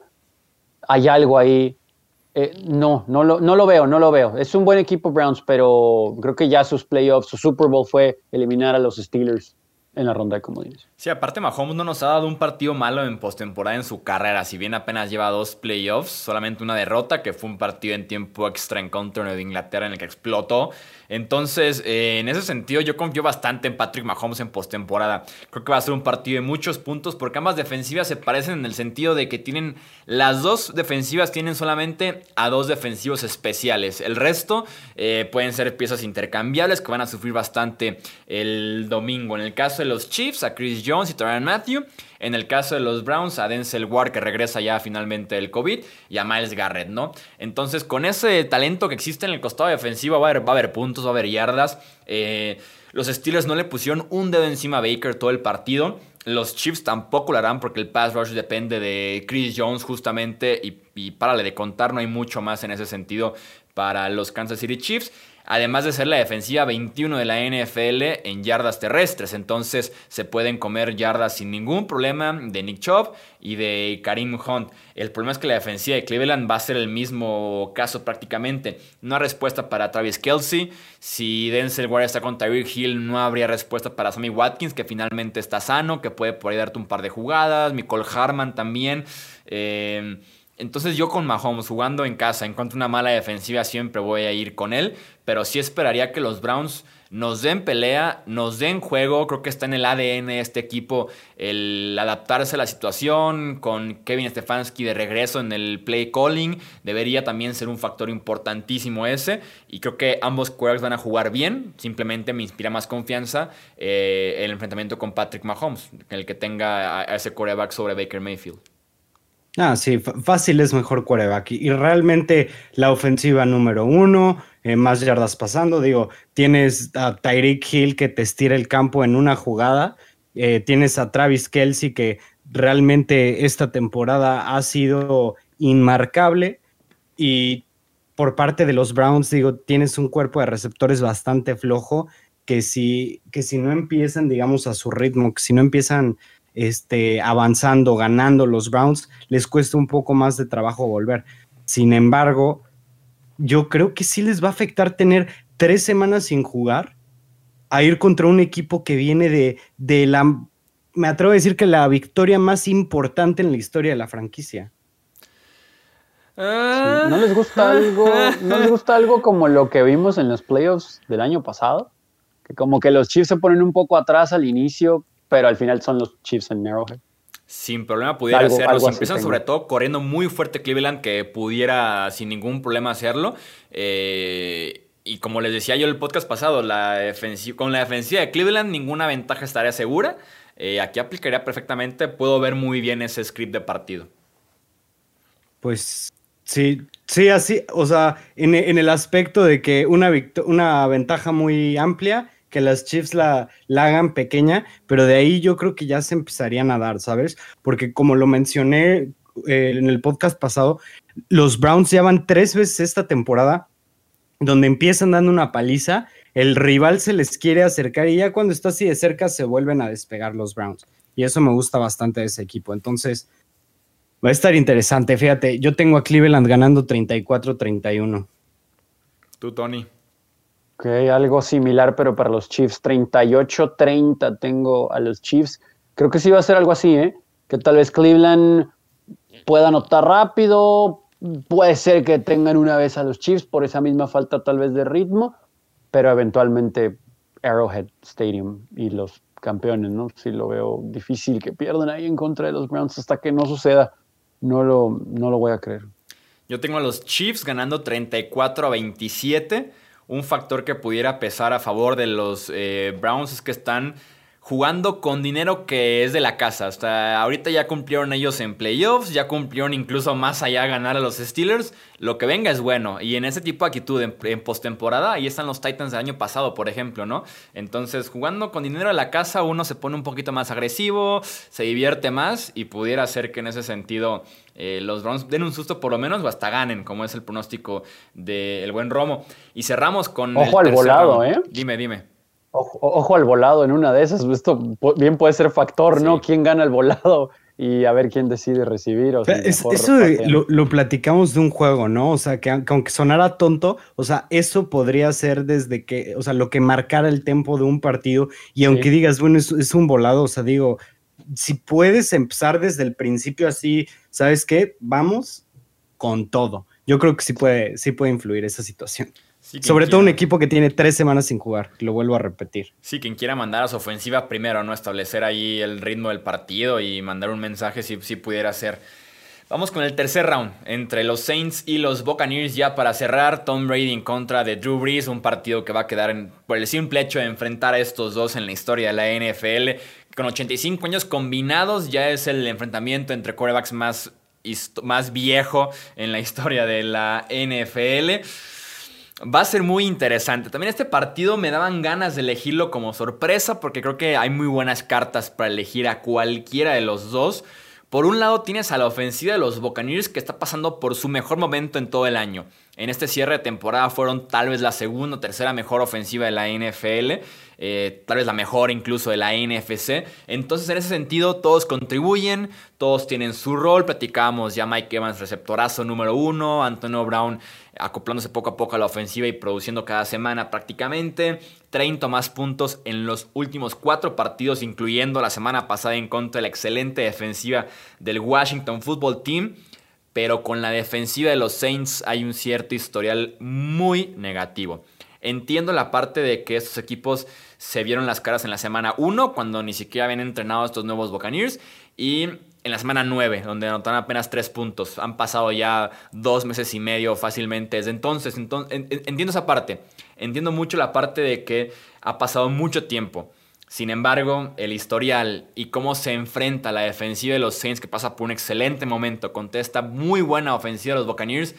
Speaker 3: hay algo ahí. Eh, no, no lo, no lo veo, no lo veo. Es un buen equipo Browns, pero creo que ya sus playoffs, su Super Bowl fue eliminar a los Steelers en la ronda de comodines.
Speaker 1: Sí, aparte Mahomes no nos ha dado un partido malo en postemporada en su carrera. Si bien apenas lleva dos playoffs, solamente una derrota, que fue un partido en tiempo extra en contra de Inglaterra en el que explotó. Entonces, eh, en ese sentido, yo confío bastante en Patrick Mahomes en postemporada. Creo que va a ser un partido de muchos puntos porque ambas defensivas se parecen en el sentido de que tienen. Las dos defensivas tienen solamente a dos defensivos especiales. El resto eh, pueden ser piezas intercambiables que van a sufrir bastante el domingo. En el caso de los Chiefs, a Chris Jones y Tyrann Matthew. En el caso de los Browns, a Denzel Ward, que regresa ya finalmente del COVID, y a Miles Garrett, ¿no? Entonces, con ese talento que existe en el costado defensivo, va a haber, va a haber puntos, va a haber yardas. Eh, los Steelers no le pusieron un dedo encima a Baker todo el partido. Los Chiefs tampoco lo harán porque el pass rush depende de Chris Jones justamente y, y párale de contar, no hay mucho más en ese sentido para los Kansas City Chiefs además de ser la defensiva 21 de la NFL en yardas terrestres. Entonces se pueden comer yardas sin ningún problema de Nick Chubb y de Karim Hunt. El problema es que la defensiva de Cleveland va a ser el mismo caso prácticamente. No hay respuesta para Travis Kelsey. Si Denzel Ward está con Tyreek Hill, no habría respuesta para Sammy Watkins, que finalmente está sano, que puede por ahí darte un par de jugadas. Nicole Harman también. Eh, entonces yo con Mahomes jugando en casa en contra de una mala defensiva siempre voy a ir con él, pero sí esperaría que los Browns nos den pelea, nos den juego, creo que está en el ADN de este equipo el adaptarse a la situación con Kevin Stefanski de regreso en el play calling, debería también ser un factor importantísimo ese y creo que ambos quarterbacks van a jugar bien, simplemente me inspira más confianza eh, el enfrentamiento con Patrick Mahomes, el que tenga a ese quarterback sobre Baker Mayfield.
Speaker 4: Ah, sí, fácil es mejor quarterback. Y realmente la ofensiva número uno, eh, más yardas pasando. Digo, tienes a Tyreek Hill que te estira el campo en una jugada. Eh, tienes a Travis Kelsey que realmente esta temporada ha sido inmarcable. Y por parte de los Browns, digo, tienes un cuerpo de receptores bastante flojo que si, que si no empiezan, digamos, a su ritmo, que si no empiezan este, avanzando, ganando los Browns, les cuesta un poco más de trabajo volver. Sin embargo, yo creo que sí les va a afectar tener tres semanas sin jugar a ir contra un equipo que viene de, de la, me atrevo a decir que la victoria más importante en la historia de la franquicia.
Speaker 3: ¿No les gusta algo? ¿No les gusta algo como lo que vimos en los playoffs del año pasado? Que como que los Chiefs se ponen un poco atrás al inicio, pero al final son los Chiefs en Arrowhead.
Speaker 1: Sin problema pudiera hacerlo. Si empiezan sobre todo corriendo muy fuerte Cleveland, que pudiera sin ningún problema hacerlo. Eh, y como les decía yo en el podcast pasado, la con la defensiva de Cleveland ninguna ventaja estaría segura. Eh, aquí aplicaría perfectamente. Puedo ver muy bien ese script de partido.
Speaker 4: Pues sí, sí, así. O sea, en, el aspecto de que una, una ventaja muy amplia que las Chiefs la, hagan pequeña, pero de ahí yo creo que ya se empezarían a dar, ¿sabes? Porque como lo mencioné eh, en el podcast pasado, los Browns ya van tres veces esta temporada donde empiezan dando una paliza, el rival se les quiere acercar y ya cuando está así de cerca se vuelven a despegar los Browns. Y eso me gusta bastante de ese equipo. Entonces, va a estar interesante. Fíjate, yo tengo a Cleveland ganando 34-31.
Speaker 1: Tú, Tony.
Speaker 3: Ok, algo similar, pero para los Chiefs. 38-30 tengo a los Chiefs. Creo que sí va a ser algo así, ¿eh? Que tal vez Cleveland pueda anotar rápido. Puede ser que tengan una vez a los Chiefs por esa misma falta tal vez de ritmo, pero eventualmente Arrowhead Stadium y los campeones, ¿no? Sí lo veo difícil que pierdan ahí en contra de los Browns hasta que no suceda. No lo, no lo voy a creer.
Speaker 1: Yo tengo a los Chiefs ganando 34 a 27 un factor que pudiera pesar a favor de los eh, Browns es que están jugando con dinero que es de la casa. Hasta ahorita ya cumplieron ellos en playoffs, ya cumplieron incluso más allá ganar a los Steelers. Lo que venga es bueno. Y en ese tipo de actitud en, postemporada, ahí están los Titans del año pasado, por ejemplo, ¿no? Entonces, jugando con dinero de la casa, uno se pone un poquito más agresivo, se divierte más y pudiera ser que en ese sentido eh, los Browns den un susto por lo menos o hasta ganen, como es el pronóstico del buen Romo. Y cerramos con.
Speaker 3: Ojo al volado, ¿eh?
Speaker 1: Dime, dime.
Speaker 3: Ojo, al volado en una de esas. Esto bien puede ser factor, ¿no? ¿Quién gana el volado? Y a ver quién decide recibir. O
Speaker 4: eso lo, platicamos de un juego, ¿no? O sea, que aunque sonara tonto, o sea, eso podría ser desde que, o sea, lo que marcara el tiempo de un partido. Y aunque digas, bueno, es, es, un volado, o sea, digo, si puedes empezar desde el principio así, ¿sabes qué? Vamos con todo. Yo creo que sí puede, sí puede influir esa situación. Sobre todo un equipo que tiene tres semanas sin jugar, lo vuelvo a repetir.
Speaker 1: Sí, quien quiera mandar a su ofensiva primero, ¿no? Establecer ahí el ritmo del partido y mandar un mensaje si, si pudiera ser. Vamos con el tercer round entre los Saints y los Buccaneers ya para cerrar. Tom Brady en contra de Drew Brees, un partido que va a quedar por el simple hecho de enfrentar a estos dos en la historia de la NFL. Con 85 años combinados ya es el enfrentamiento entre quarterbacks más, más viejo en la historia de la NFL. Va a ser muy interesante. También este partido me daban ganas de elegirlo como sorpresa porque creo que hay muy buenas cartas para elegir a cualquiera de los dos. Por un lado tienes a la ofensiva de los Buccaneers que está pasando por su mejor momento en todo el año. En este cierre de temporada fueron tal vez la segunda o tercera mejor ofensiva de la NFL. Eh, tal vez la mejor incluso de la NFC. Entonces, en ese sentido, todos contribuyen, todos tienen su rol. Platicábamos ya Mike Evans, receptorazo número uno, Antonio Brown acoplándose poco a poco a la ofensiva y produciendo cada semana prácticamente. 30 más puntos en los últimos cuatro partidos, incluyendo la semana pasada en contra de la excelente defensiva del Washington Football Team. Pero con la defensiva de los Saints hay un cierto historial muy negativo. Entiendo la parte de que estos equipos se vieron las caras en la semana 1, cuando ni siquiera habían entrenado estos nuevos Buccaneers, y en la semana 9, donde anotaron apenas 3 puntos. Han pasado ya dos meses y medio fácilmente desde entonces. entonces entiendo esa parte. Entiendo mucho la parte de que ha pasado mucho tiempo. Sin embargo, el historial y cómo se enfrenta la defensiva de los Saints, que pasa por un excelente momento, contesta muy buena ofensiva de los Buccaneers,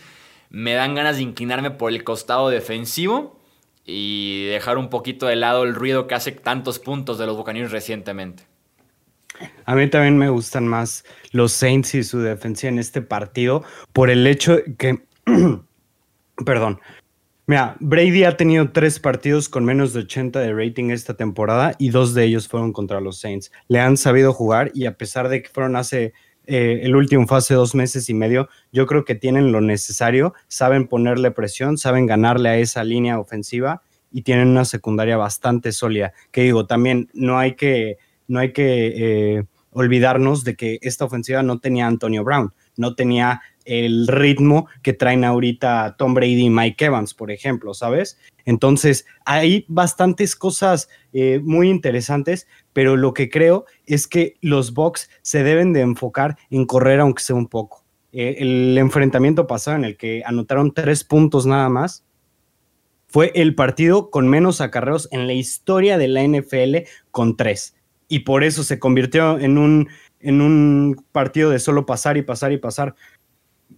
Speaker 1: me dan ganas de inclinarme por el costado defensivo y dejar un poquito de lado el ruido que hace tantos puntos de los Buccaneers recientemente.
Speaker 4: A mí también me gustan más los Saints y su defensa en este partido por el hecho que, [CLEARS THROAT] perdón, mira, Brady ha tenido tres partidos con menos de 80 de rating esta temporada y dos de ellos fueron contra los Saints. Le han sabido jugar y a pesar de que fueron hace eh, el último fase dos meses y medio, yo creo que tienen lo necesario, saben ponerle presión, saben ganarle a esa línea ofensiva y tienen una secundaria bastante sólida. Que digo, también no hay que, no hay que eh, olvidarnos de que esta ofensiva no tenía Antonio Brown, no tenía el ritmo que traen ahorita Tom Brady y Mike Evans, por ejemplo, ¿sabes? Entonces, hay bastantes cosas eh, muy interesantes, pero lo que creo es que los Bucks se deben de enfocar en correr aunque sea un poco. Eh, el enfrentamiento pasado en el que anotaron tres puntos nada más fue el partido con menos acarreos en la historia de la NFL con tres. Y por eso se convirtió en un, en un partido de solo pasar y pasar y pasar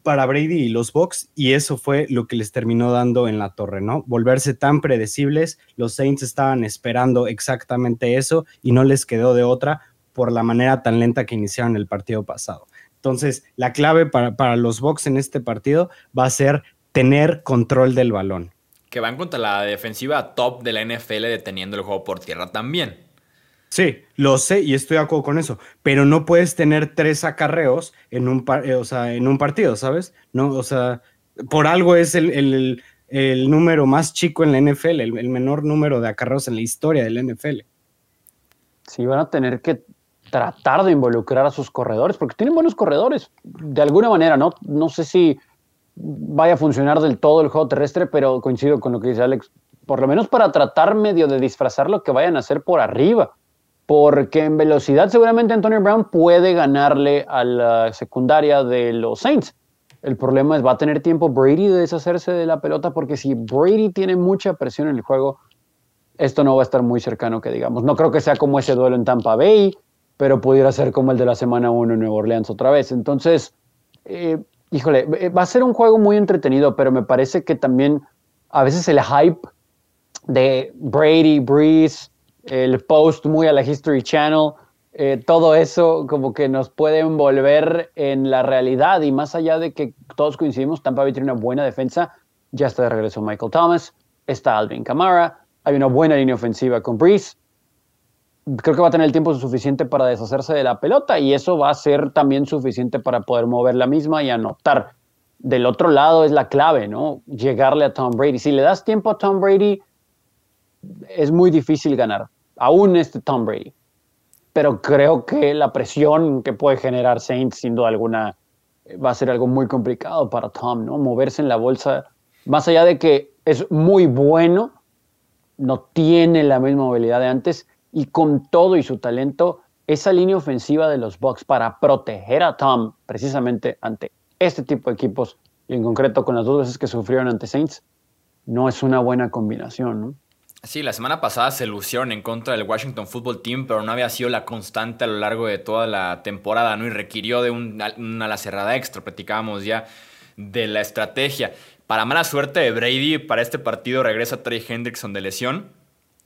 Speaker 4: para Brady y los Bucks y eso fue lo que les terminó dando en la torre, ¿no? Volverse tan predecibles, los Saints estaban esperando exactamente eso y no les quedó de otra por la manera tan lenta que iniciaron el partido pasado. Entonces, la clave para, para los Bucks en este partido va a ser tener control del balón.
Speaker 1: Que van contra la defensiva top de la NFL deteniendo el juego por tierra también.
Speaker 4: Sí, lo sé y estoy de acuerdo con eso, pero no puedes tener tres acarreos en un, eh, o sea, en un partido, ¿sabes? No, o sea, por algo es el, número más chico en la NFL, el, menor número de acarreos en la historia del NFL.
Speaker 3: Sí, van a tener que tratar de involucrar a sus corredores, porque tienen buenos corredores, de alguna manera, ¿no? No sé si vaya a funcionar del todo el juego terrestre, pero coincido con lo que dice Alex, por lo menos para tratar medio de disfrazar lo que vayan a hacer por arriba porque en velocidad seguramente Antonio Brown puede ganarle a la secundaria de los Saints. El problema es, va a tener tiempo Brady de deshacerse de la pelota, porque si Brady tiene mucha presión en el juego, esto no va a estar muy cercano, que digamos. No creo que sea como ese duelo en Tampa Bay, pero pudiera ser como el de la semana 1 en Nueva Orleans otra vez. Entonces, eh, híjole, eh, va a ser un juego muy entretenido, pero me parece que también a veces el hype de Brady, Breeze, el post muy a la History Channel, eh, todo eso como que nos puede envolver en la realidad y más allá de que todos coincidimos, Tampa Bay tiene una buena defensa, ya está de regreso Michael Thomas, está Alvin Kamara, hay una buena línea ofensiva con Breeze, creo que va a tener el tiempo suficiente para deshacerse de la pelota y eso va a ser también suficiente para poder mover la misma y anotar. Del otro lado es la clave, ¿no? Llegarle a Tom Brady. Si le das tiempo a Tom Brady, es muy difícil ganar, aún este Tom Brady. Pero creo que la presión que puede generar Saints, sin duda alguna, va a ser algo muy complicado para Tom, ¿no? Moverse en la bolsa, más allá de que es muy bueno, no tiene la misma movilidad de antes y con todo y su talento, esa línea ofensiva de los Bucks para proteger a Tom precisamente ante este tipo de equipos y en concreto con las dos veces que sufrieron ante Saints, no es una buena combinación, ¿no?
Speaker 1: Sí, la semana pasada se lucieron en contra del Washington Football Team, pero no había sido la constante a lo largo de toda la temporada, ¿no? Y requirió de una, la cerrada extra, platicábamos ya de la estrategia. Para mala suerte de Brady, para este partido regresa Trey Hendrickson de lesión.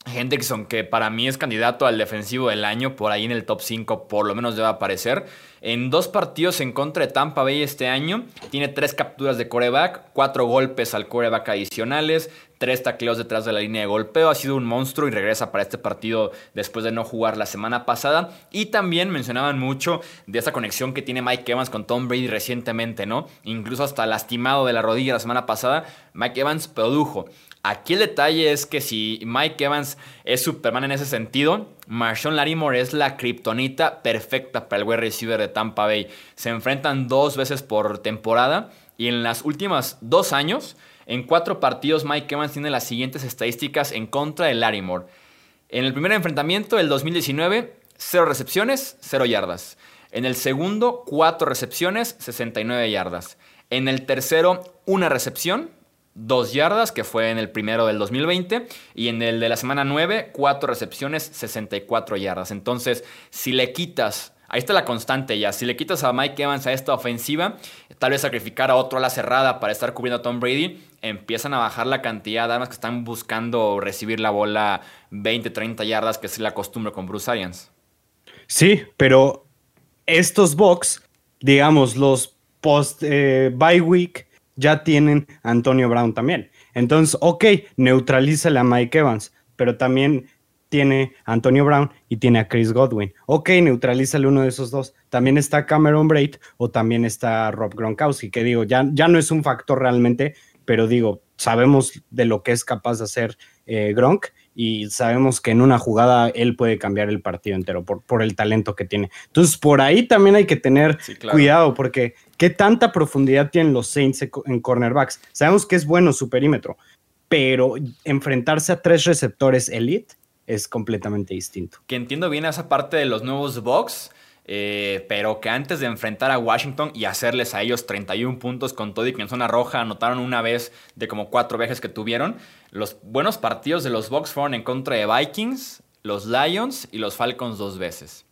Speaker 1: Hendrickson, que para mí es candidato al defensivo del año, por ahí en el top 5 por lo menos debe aparecer. En dos partidos en contra de Tampa Bay este año, tiene tres capturas de coreback, cuatro golpes al coreback adicionales, tres tacleos detrás de la línea de golpeo. Ha sido un monstruo y regresa para este partido después de no jugar la semana pasada. Y también mencionaban mucho de esa conexión que tiene Mike Evans con Tom Brady recientemente, ¿no? Incluso hasta lastimado de la rodilla la semana pasada, Mike Evans produjo. Aquí el detalle es que si Mike Evans es Superman en ese sentido, Marshawn Larimore es la kriptonita perfecta para el wide receiver de Tampa Bay. Se enfrentan dos veces por temporada y en las últimas dos años, en cuatro partidos, Mike Evans tiene las siguientes estadísticas en contra de Larimore. En el primer enfrentamiento, el 2019, cero recepciones, cero yardas. En el segundo, cuatro recepciones, 69 yardas. En el tercero, una recepción, 2 yardas, que fue en el primero del 2020, y en el de la semana 9, 4 recepciones, 64 yardas. Entonces, si le quitas, ahí está la constante ya, si le quitas a Mike Evans a esta ofensiva, tal vez sacrificar a otro a la cerrada para estar cubriendo a Tom Brady, empiezan a bajar la cantidad de armas que están buscando recibir la bola 20, 30 yardas, que es la costumbre con Bruce Arians.
Speaker 4: Sí, pero estos box, digamos, los post eh, bye week, ya tienen a Antonio Brown también. Entonces, ok, neutralízale a Mike Evans, pero también tiene a Antonio Brown y tiene a Chris Godwin. Ok, neutralízale uno de esos dos. También está Cameron Braid o también está Rob Gronkowski, que digo, ya, ya no es un factor realmente, pero digo, sabemos de lo que es capaz de hacer eh, Gronk y sabemos que en una jugada él puede cambiar el partido entero por, por el talento que tiene. Entonces, por ahí también hay que tener cuidado porque qué tanta profundidad tienen los Saints en cornerbacks. Sabemos que es bueno su perímetro, pero enfrentarse a tres receptores elite es completamente distinto.
Speaker 1: Que entiendo bien esa parte de los nuevos box eh, pero que antes de enfrentar a Washington y hacerles a ellos 31 puntos con todo y que en zona roja anotaron una vez de como cuatro veces que tuvieron, los buenos partidos de los Bucks fueron en contra de Vikings, los Lions y los Falcons dos veces.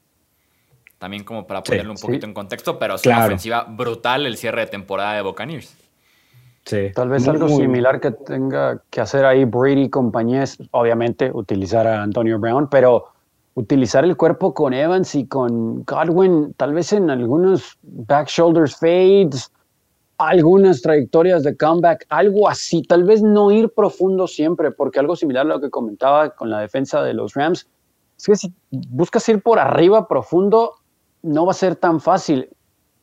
Speaker 1: También como para ponerlo un poquito en contexto, pero es una ofensiva brutal el cierre de temporada de Buccaneers.
Speaker 3: Sí. Tal vez algo similar que tenga que hacer ahí Brady y compañías, obviamente utilizar a Antonio Brown, pero utilizar el cuerpo con Evans y con Godwin, tal vez en algunos back shoulders fades, algunas trayectorias de comeback, algo así, tal vez no ir profundo siempre, porque algo similar a lo que comentaba con la defensa de los Rams, es que si buscas ir por arriba profundo, no va a ser tan fácil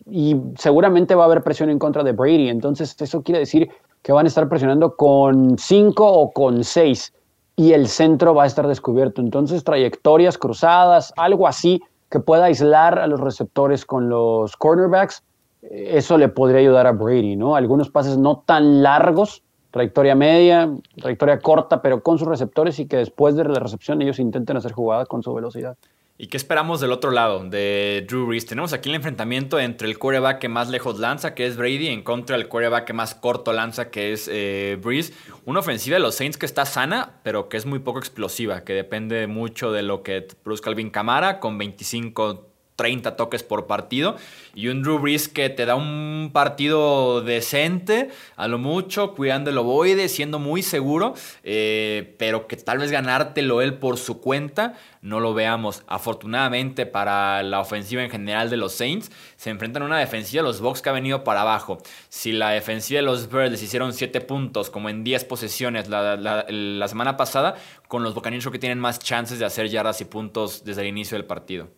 Speaker 3: y seguramente va a haber presión en contra de Brady, entonces eso quiere decir que van a estar presionando con cinco o con seis y el centro va a estar descubierto. Entonces, trayectorias cruzadas, algo así que pueda aislar a los receptores con los cornerbacks, eh, eso le podría ayudar a Brady, ¿no? Algunos pases no tan largos, trayectoria media, trayectoria corta, pero con sus receptores y que después de la recepción ellos intenten hacer jugada con su velocidad.
Speaker 1: ¿Y qué esperamos del otro lado, de Drew Brees? Tenemos aquí el enfrentamiento entre el quarterback que más lejos lanza, que es Brady, en contra del quarterback que más corto lanza, que es eh, Brees. Una ofensiva de los Saints que está sana, pero que es muy poco explosiva, que depende mucho de lo que produzca Alvin Camara, con 25 30 toques por partido y un Drew Brees que te da un partido decente, a lo mucho, cuidando el ovoide, siendo muy seguro, eh, pero que tal vez ganártelo él por su cuenta, no lo veamos. Afortunadamente para la ofensiva en general de los Saints, se enfrentan a una defensiva de los Bucks que ha venido para abajo. Si la defensiva de los Birds hicieron 7 puntos, como en 10 posesiones la, la semana pasada, con los Buccaneers que tienen más chances de hacer yardas y puntos desde el inicio del partido.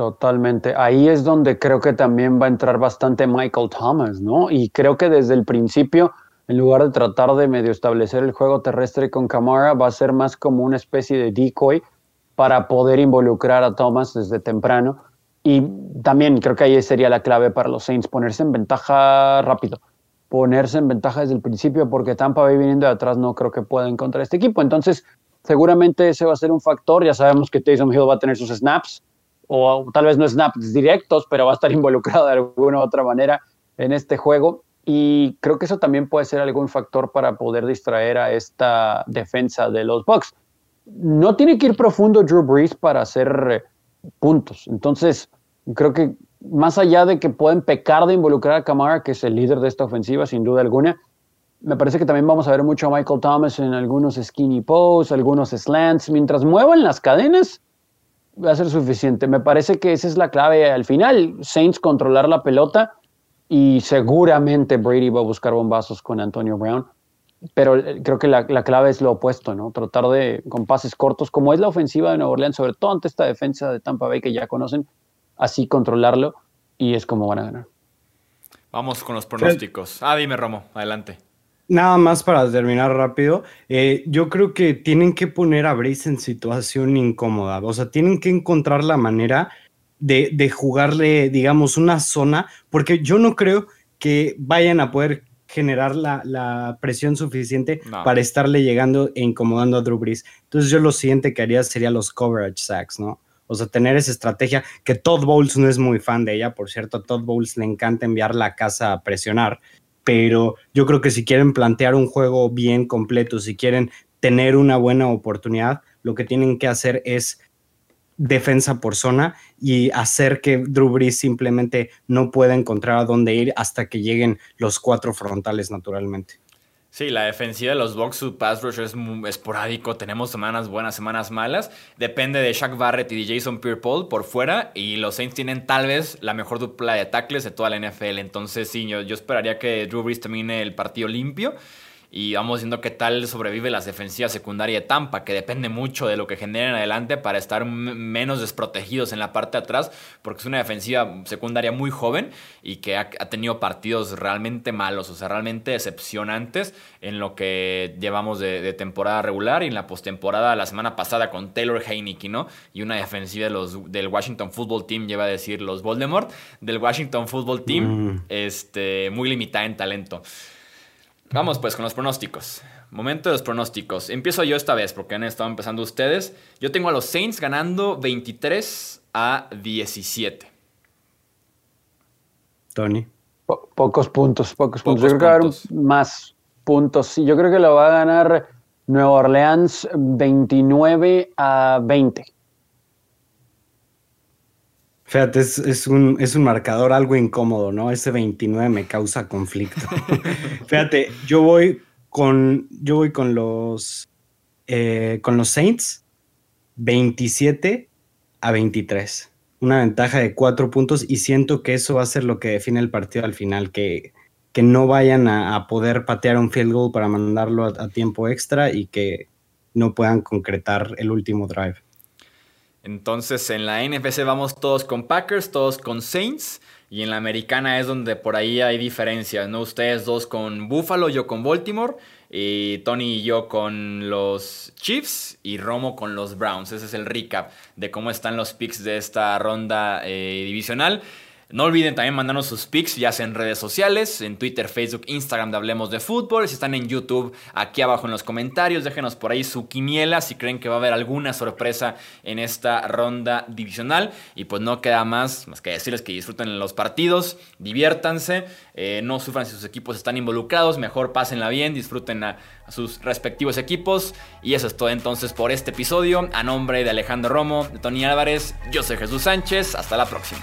Speaker 3: Totalmente. Ahí es donde creo que también va a entrar bastante Michael Thomas, ¿no? Y creo que desde el principio, en lugar de tratar de medio establecer el juego terrestre con Camara, va a ser más como una especie de decoy para poder involucrar a Thomas desde temprano. Y también creo que ahí sería la clave para los Saints, ponerse en ventaja rápido, ponerse en ventaja desde el principio, porque Tampa Bay viniendo de atrás no creo que pueda encontrar este equipo. Entonces, seguramente ese va a ser un factor. Ya sabemos que Taysom Hill va a tener sus snaps, o tal vez no snaps directos, pero va a estar [LAUGHS] involucrado de alguna u otra manera en este juego. Y creo que eso también puede ser algún factor para poder distraer a esta defensa de los Bucks. No tiene que ir profundo Drew Brees para hacer eh, puntos. Entonces, creo que más allá de que pueden pecar de involucrar a Kamara, que es el líder de esta ofensiva, sin duda alguna, me parece que también vamos a ver mucho a Michael Thomas en algunos skinny posts, algunos slants. Mientras muevan las cadenas, va a ser suficiente. Me parece que esa es la clave al final. Saints controlar la pelota y seguramente Brady va a buscar bombazos con Antonio Brown. Pero eh, creo que la, clave es lo opuesto, ¿no? Tratar de, con pases cortos, como es la ofensiva de Nueva Orleans, sobre todo ante esta defensa de Tampa Bay que ya conocen, así controlarlo y es como van a ganar.
Speaker 1: Vamos con los pronósticos. Ah, dime, Romo, adelante.
Speaker 4: Nada más para terminar rápido, eh, yo creo que tienen que poner a Brace en situación incómoda, o sea, tienen que encontrar la manera de, jugarle, digamos, una zona, porque yo no creo que vayan a poder generar la, presión suficiente para estarle llegando e incomodando a Drew Brees. Entonces yo lo siguiente que haría sería los coverage sacks, ¿no? O sea, tener esa estrategia, que Todd Bowles no es muy fan de ella, por cierto, a Todd Bowles le encanta enviar la casa a presionar, pero yo creo que si quieren plantear un juego bien completo, si quieren tener una buena oportunidad, lo que tienen que hacer es defensa por zona y hacer que Drew Brees simplemente no pueda encontrar a dónde ir hasta que lleguen los cuatro frontales naturalmente.
Speaker 1: Sí, la defensiva de los Bucks, su pass rush es esporádico. Tenemos semanas buenas, semanas malas. Depende de Shaq Barrett y de Jason Pierre-Paul por fuera. Y los Saints tienen tal vez la mejor dupla de tackles de toda la NFL. Entonces, sí, yo, yo esperaría que Drew Brees termine el partido limpio y vamos viendo qué tal sobrevive la defensiva secundaria de Tampa, que depende mucho de lo que generen adelante para estar menos desprotegidos en la parte de atrás, porque es una defensiva secundaria muy joven y que ha, tenido partidos realmente malos, o sea, realmente decepcionantes en lo que llevamos de, temporada regular y en la postemporada la semana pasada con Taylor Heineke, ¿no? Y una defensiva de los, del Washington Football Team, lleva a decir los Voldemort, del Washington Football Team, mm. este, muy limitada en talento. Vamos pues con los pronósticos. Momento de los pronósticos. Empiezo yo esta vez porque han estado empezando ustedes. Yo tengo a los Saints ganando 23 a 17.
Speaker 4: Tony.
Speaker 3: pocos puntos, pocos, puntos. Yo creo que va a haber más puntos. Sí, yo creo que lo va a ganar Nueva Orleans 29 a 20.
Speaker 4: Fíjate, es, un, es un marcador algo incómodo, ¿no? Ese 29 me causa conflicto. [LAUGHS] Fíjate, yo voy con, yo voy con los, eh, con los Saints 27 a 23. Una ventaja de cuatro puntos y siento que eso va a ser lo que define el partido al final, que, que no vayan a, poder patear un field goal para mandarlo a tiempo extra y que no puedan concretar el último drive.
Speaker 1: Entonces en la NFC vamos todos con Packers, todos con Saints. Y en la americana es donde por ahí hay diferencias, ¿no? Ustedes dos con Buffalo, yo con Baltimore. Y Tony y yo con los Chiefs y Romo con los Browns. Ese es el recap de cómo están los picks de esta ronda eh, divisional. No olviden también mandarnos sus pics, ya sea en redes sociales, en Twitter, Facebook, Instagram de Hablemos de Fútbol. Si están en YouTube, aquí abajo en los comentarios, déjenos por ahí su quiniela si creen que va a haber alguna sorpresa en esta ronda divisional. Y pues no queda más, más que decirles que disfruten los partidos, diviértanse, eh, no sufran si sus equipos están involucrados, mejor pásenla bien, disfruten a, a sus respectivos equipos. Y eso es todo entonces por este episodio. A nombre de Alejandro Romo, de Tony Álvarez, yo soy Jesús Sánchez. Hasta la próxima.